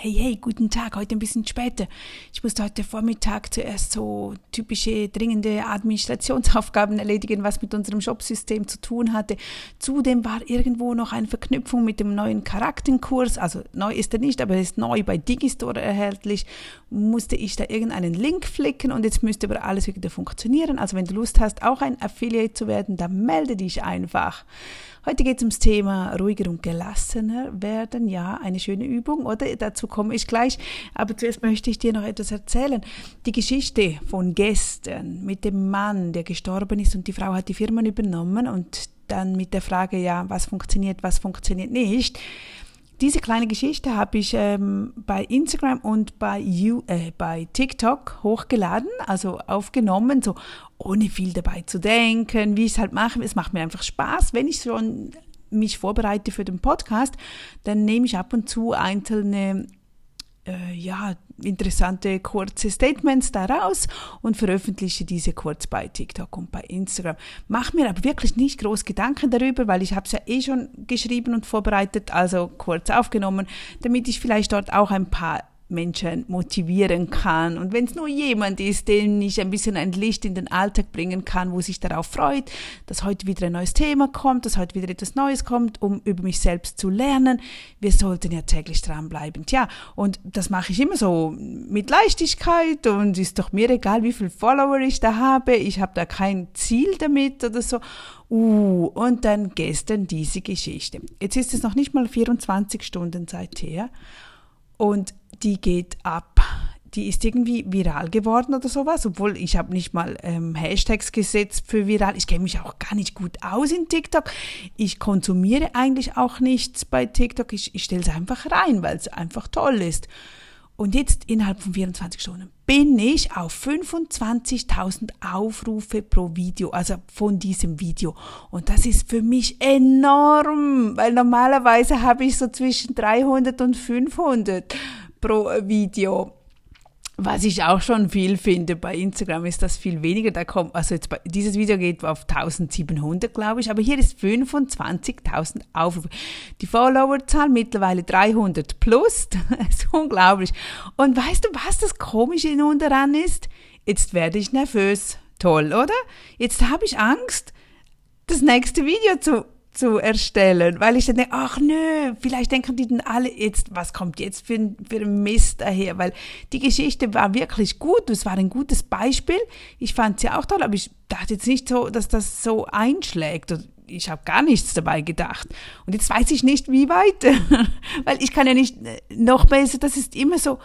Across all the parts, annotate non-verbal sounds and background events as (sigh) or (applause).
hey, hey, guten Tag, heute ein bisschen später. Ich musste heute Vormittag zuerst so typische dringende Administrationsaufgaben erledigen, was mit unserem Shopsystem zu tun hatte. Zudem war irgendwo noch eine Verknüpfung mit dem neuen Charakterkurs, also neu ist er nicht, aber er ist neu bei Digistore erhältlich. Musste ich da irgendeinen Link flicken und jetzt müsste aber alles wieder funktionieren. Also wenn du Lust hast, auch ein Affiliate zu werden, dann melde dich einfach. Heute geht es ums Thema ruhiger und gelassener werden. Ja, eine schöne Übung, oder? Dazu komme ich gleich. Aber zuerst möchte ich dir noch etwas erzählen. Die Geschichte von gestern mit dem Mann, der gestorben ist und die Frau hat die Firma übernommen und dann mit der Frage, ja, was funktioniert, was funktioniert nicht diese kleine Geschichte habe ich ähm, bei Instagram und bei, you, äh, bei TikTok hochgeladen, also aufgenommen, so ohne viel dabei zu denken, wie ich es halt mache. Es macht mir einfach Spaß, wenn ich schon mich vorbereite für den Podcast, dann nehme ich ab und zu einzelne äh, ja, interessante kurze Statements daraus und veröffentliche diese kurz bei TikTok und bei Instagram. Mach mir aber wirklich nicht groß Gedanken darüber, weil ich habe es ja eh schon geschrieben und vorbereitet, also kurz aufgenommen, damit ich vielleicht dort auch ein paar Menschen motivieren kann. Und wenn es nur jemand ist, den ich ein bisschen ein Licht in den Alltag bringen kann, wo sich darauf freut, dass heute wieder ein neues Thema kommt, dass heute wieder etwas Neues kommt, um über mich selbst zu lernen. Wir sollten ja täglich dranbleiben. Tja, und das mache ich immer so mit Leichtigkeit und ist doch mir egal, wie viele Follower ich da habe. Ich habe da kein Ziel damit oder so. Uh, und dann gestern diese Geschichte. Jetzt ist es noch nicht mal 24 Stunden seither. Und die geht ab. Die ist irgendwie viral geworden oder sowas, obwohl ich habe nicht mal ähm, Hashtags gesetzt für viral. Ich kenne mich auch gar nicht gut aus in TikTok. Ich konsumiere eigentlich auch nichts bei TikTok. Ich, ich stelle es einfach rein, weil es einfach toll ist. Und jetzt innerhalb von 24 Stunden bin ich auf 25.000 Aufrufe pro Video, also von diesem Video. Und das ist für mich enorm, weil normalerweise habe ich so zwischen 300 und 500 pro Video. Was ich auch schon viel finde, bei Instagram ist das viel weniger. Da kommt, also jetzt bei, dieses Video geht auf 1700, glaube ich, aber hier ist 25.000 Aufrufe. Die Followerzahl mittlerweile 300 plus. (laughs) das ist unglaublich. Und weißt du, was das Komische nun daran ist? Jetzt werde ich nervös. Toll, oder? Jetzt habe ich Angst, das nächste Video zu zu erstellen, weil ich dann denke, ach nö, vielleicht denken die dann alle jetzt, was kommt jetzt für ein, für ein Mist daher, weil die Geschichte war wirklich gut, es war ein gutes Beispiel, ich fand sie auch toll, aber ich dachte jetzt nicht so, dass das so einschlägt ich habe gar nichts dabei gedacht. Und jetzt weiß ich nicht, wie weit, (laughs) weil ich kann ja nicht äh, noch besser, das ist immer so,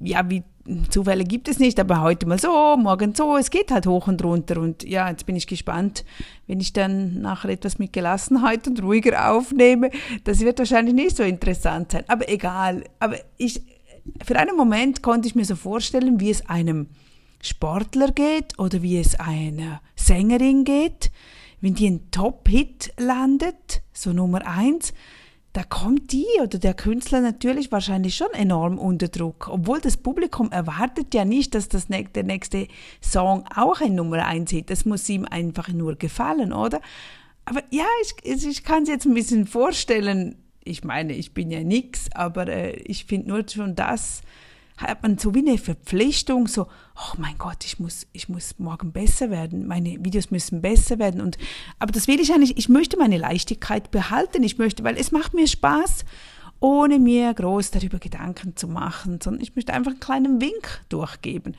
ja, wie Zufälle gibt es nicht, aber heute mal so, morgen so, es geht halt hoch und runter und ja, jetzt bin ich gespannt, wenn ich dann nachher etwas mit Gelassenheit und ruhiger aufnehme, das wird wahrscheinlich nicht so interessant sein, aber egal, aber ich, für einen Moment konnte ich mir so vorstellen, wie es einem Sportler geht oder wie es einer Sängerin geht, wenn die ein Top-Hit landet, so Nummer eins, da kommt die oder der Künstler natürlich wahrscheinlich schon enorm unter Druck. Obwohl das Publikum erwartet ja nicht, dass das, der nächste Song auch ein Nummer eins ist. Das muss ihm einfach nur gefallen, oder? Aber ja, ich, ich kann es jetzt ein bisschen vorstellen. Ich meine, ich bin ja nix, aber äh, ich finde nur schon das, hat man so wie eine Verpflichtung, so, oh mein Gott, ich muss, ich muss morgen besser werden, meine Videos müssen besser werden. Und, aber das will ich eigentlich, ich möchte meine Leichtigkeit behalten, ich möchte, weil es macht mir Spaß, ohne mir groß darüber Gedanken zu machen, sondern ich möchte einfach einen kleinen Wink durchgeben.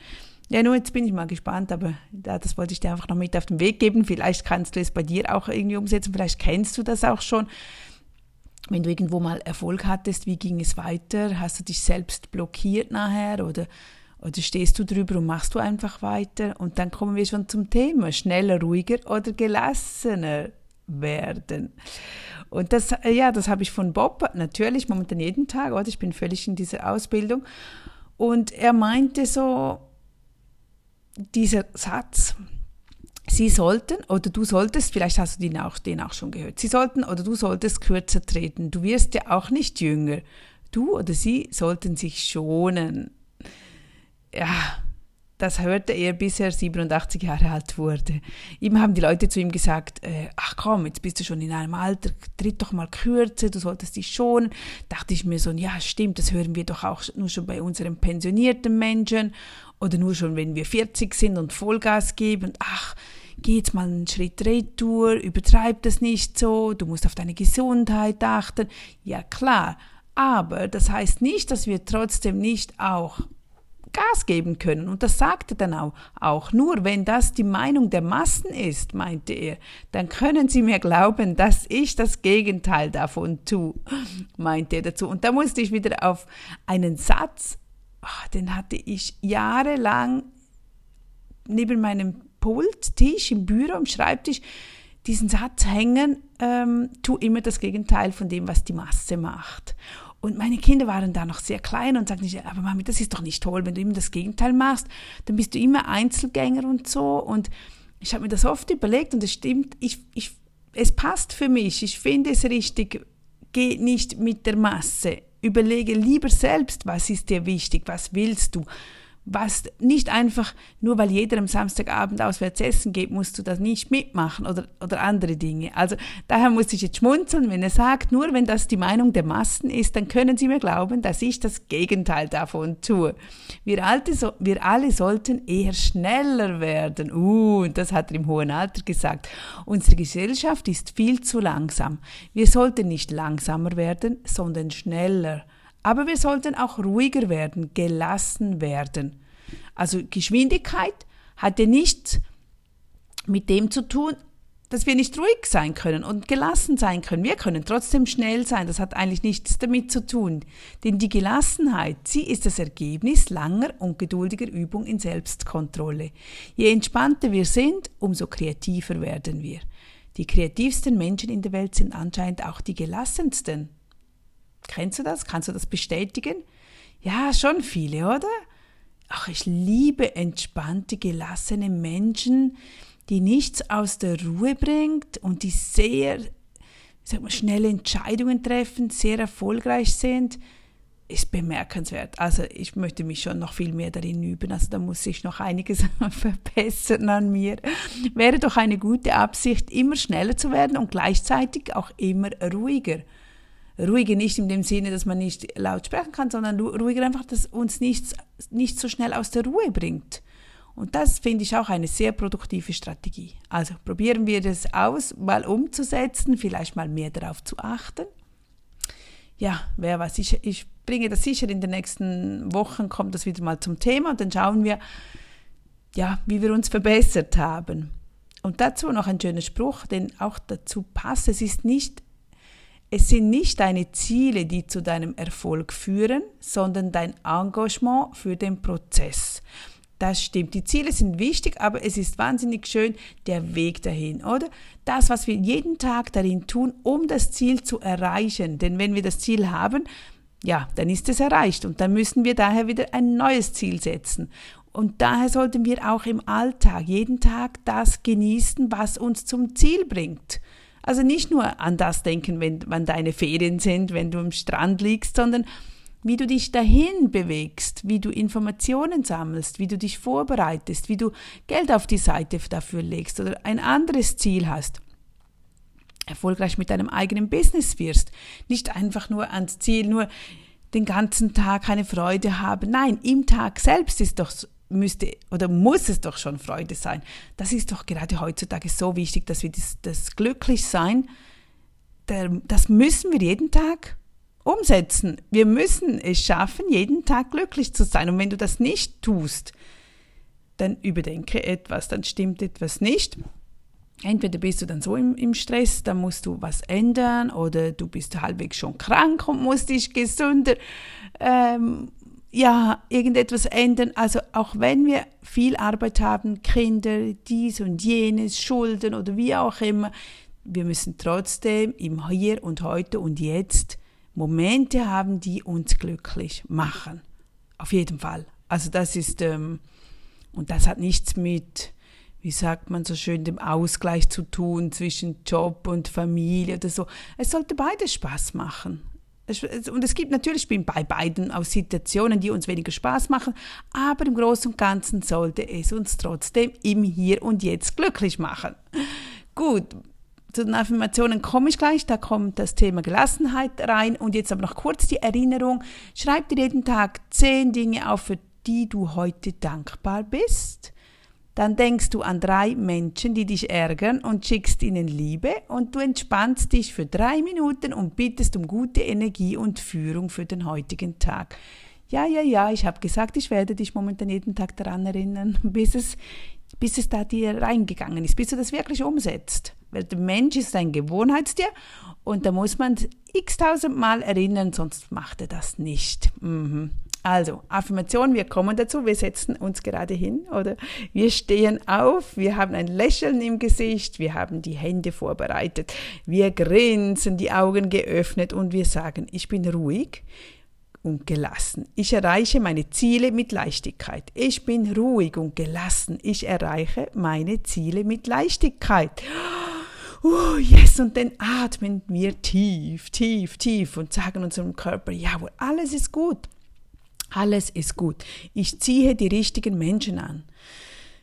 Ja, nur jetzt bin ich mal gespannt, aber das wollte ich dir einfach noch mit auf den Weg geben. Vielleicht kannst du es bei dir auch irgendwie umsetzen, vielleicht kennst du das auch schon wenn du irgendwo mal Erfolg hattest, wie ging es weiter? Hast du dich selbst blockiert nachher oder, oder stehst du drüber und machst du einfach weiter? Und dann kommen wir schon zum Thema, schneller, ruhiger oder gelassener werden. Und das, ja, das habe ich von Bob natürlich momentan jeden Tag, oder? Ich bin völlig in dieser Ausbildung. Und er meinte so, dieser Satz, Sie sollten oder du solltest, vielleicht hast du den auch, den auch schon gehört, Sie sollten oder du solltest kürzer treten. Du wirst ja auch nicht jünger. Du oder sie sollten sich schonen. Ja, das hörte er, bis er 87 Jahre alt wurde. Ihm haben die Leute zu ihm gesagt, äh, ach komm, jetzt bist du schon in einem Alter, tritt doch mal kürzer, du solltest dich schonen. Dachte ich mir so, ja stimmt, das hören wir doch auch nur schon bei unseren pensionierten Menschen oder nur schon, wenn wir 40 sind und Vollgas geben. Ach, geh jetzt mal einen Schritt retour, übertreib das nicht so, du musst auf deine Gesundheit achten. Ja klar, aber das heißt nicht, dass wir trotzdem nicht auch Gas geben können. Und das sagte dann auch, auch. Nur wenn das die Meinung der Massen ist, meinte er, dann können Sie mir glauben, dass ich das Gegenteil davon tue, meinte er dazu. Und da musste ich wieder auf einen Satz, oh, den hatte ich jahrelang neben meinem Pult, Tisch, im Büro, im Schreibtisch, diesen Satz hängen, ähm, tu immer das Gegenteil von dem, was die Masse macht. Und meine Kinder waren da noch sehr klein und sagten, aber Mami, das ist doch nicht toll, wenn du immer das Gegenteil machst, dann bist du immer Einzelgänger und so. Und ich habe mir das oft überlegt und es stimmt, ich, ich, es passt für mich, ich finde es richtig, geh nicht mit der Masse. Überlege lieber selbst, was ist dir wichtig, was willst du was nicht einfach, nur weil jeder am Samstagabend auswärts essen geht, musst du das nicht mitmachen oder, oder andere Dinge. Also daher muss ich jetzt schmunzeln, wenn er sagt, nur wenn das die Meinung der Massen ist, dann können Sie mir glauben, dass ich das Gegenteil davon tue. Wir, alte, wir alle sollten eher schneller werden. Uh, und das hat er im hohen Alter gesagt. Unsere Gesellschaft ist viel zu langsam. Wir sollten nicht langsamer werden, sondern schneller. Aber wir sollten auch ruhiger werden, gelassen werden. Also Geschwindigkeit hat ja nichts mit dem zu tun, dass wir nicht ruhig sein können und gelassen sein können. Wir können trotzdem schnell sein. Das hat eigentlich nichts damit zu tun. Denn die Gelassenheit, sie ist das Ergebnis langer und geduldiger Übung in Selbstkontrolle. Je entspannter wir sind, umso kreativer werden wir. Die kreativsten Menschen in der Welt sind anscheinend auch die gelassensten. Kennst du das? Kannst du das bestätigen? Ja, schon viele, oder? Ach, ich liebe entspannte, gelassene Menschen, die nichts aus der Ruhe bringt und die sehr, sag mal, schnelle Entscheidungen treffen, sehr erfolgreich sind, ist bemerkenswert. Also ich möchte mich schon noch viel mehr darin üben. Also da muss ich noch einiges (laughs) verbessern an mir. Wäre doch eine gute Absicht, immer schneller zu werden und gleichzeitig auch immer ruhiger ruhiger nicht in dem Sinne, dass man nicht laut sprechen kann, sondern ruhiger einfach, dass uns nichts nicht so schnell aus der Ruhe bringt. Und das finde ich auch eine sehr produktive Strategie. Also probieren wir das aus, mal umzusetzen, vielleicht mal mehr darauf zu achten. Ja, wer weiß, ich, ich bringe das sicher in den nächsten Wochen, kommt das wieder mal zum Thema und dann schauen wir, ja, wie wir uns verbessert haben. Und dazu noch ein schöner Spruch, den auch dazu passt. Es ist nicht es sind nicht deine Ziele, die zu deinem Erfolg führen, sondern dein Engagement für den Prozess. Das stimmt. Die Ziele sind wichtig, aber es ist wahnsinnig schön der Weg dahin, oder? Das, was wir jeden Tag darin tun, um das Ziel zu erreichen. Denn wenn wir das Ziel haben, ja, dann ist es erreicht und dann müssen wir daher wieder ein neues Ziel setzen. Und daher sollten wir auch im Alltag jeden Tag das genießen, was uns zum Ziel bringt. Also nicht nur an das denken, wenn, wenn deine Ferien sind, wenn du am Strand liegst, sondern wie du dich dahin bewegst, wie du Informationen sammelst, wie du dich vorbereitest, wie du Geld auf die Seite dafür legst oder ein anderes Ziel hast. Erfolgreich mit deinem eigenen Business wirst. Nicht einfach nur ans Ziel, nur den ganzen Tag keine Freude haben. Nein, im Tag selbst ist doch müsste oder muss es doch schon Freude sein. Das ist doch gerade heutzutage so wichtig, dass wir das, das Glücklichsein, der, das müssen wir jeden Tag umsetzen. Wir müssen es schaffen, jeden Tag glücklich zu sein. Und wenn du das nicht tust, dann überdenke etwas, dann stimmt etwas nicht. Entweder bist du dann so im, im, Stress, dann musst du was ändern, oder du bist halbwegs schon krank und musst dich gesünder ähm, ja, irgendetwas ändern. Also auch wenn wir viel Arbeit haben, Kinder, dies und jenes, Schulden oder wie auch immer, wir müssen trotzdem im Hier und heute und jetzt Momente haben, die uns glücklich machen. Auf jeden Fall. Also das ist, ähm, und das hat nichts mit, wie sagt man so schön, dem Ausgleich zu tun zwischen Job und Familie oder so. Es sollte beides Spaß machen. Und es gibt natürlich, bei beiden aus Situationen, die uns weniger Spaß machen, aber im Großen und Ganzen sollte es uns trotzdem im Hier und Jetzt glücklich machen. Gut, zu den Affirmationen komme ich gleich, da kommt das Thema Gelassenheit rein. Und jetzt aber noch kurz die Erinnerung, schreib dir jeden Tag zehn Dinge auf, für die du heute dankbar bist dann denkst du an drei Menschen, die dich ärgern und schickst ihnen Liebe und du entspannst dich für drei Minuten und bittest um gute Energie und Führung für den heutigen Tag. Ja, ja, ja, ich habe gesagt, ich werde dich momentan jeden Tag daran erinnern, (laughs) bis es, bis es da dir reingegangen ist, bis du das wirklich umsetzt. Weil der Mensch ist ein Gewohnheitstier und da muss man x tausend Mal erinnern, sonst macht er das nicht. Mhm. Also, Affirmation, wir kommen dazu, wir setzen uns gerade hin oder wir stehen auf, wir haben ein Lächeln im Gesicht, wir haben die Hände vorbereitet, wir grinsen, die Augen geöffnet und wir sagen, ich bin ruhig und gelassen. Ich erreiche meine Ziele mit Leichtigkeit. Ich bin ruhig und gelassen. Ich erreiche meine Ziele mit Leichtigkeit. Oh, yes, und dann atmen wir tief, tief, tief und sagen unserem Körper, jawohl, alles ist gut. Alles ist gut. Ich ziehe die richtigen Menschen an.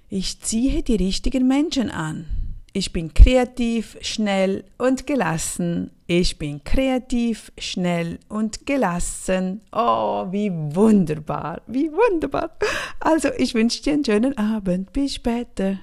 Ich ziehe die richtigen Menschen an. Ich bin kreativ, schnell und gelassen. Ich bin kreativ, schnell und gelassen. Oh, wie wunderbar, wie wunderbar. Also, ich wünsche dir einen schönen Abend. Bis später.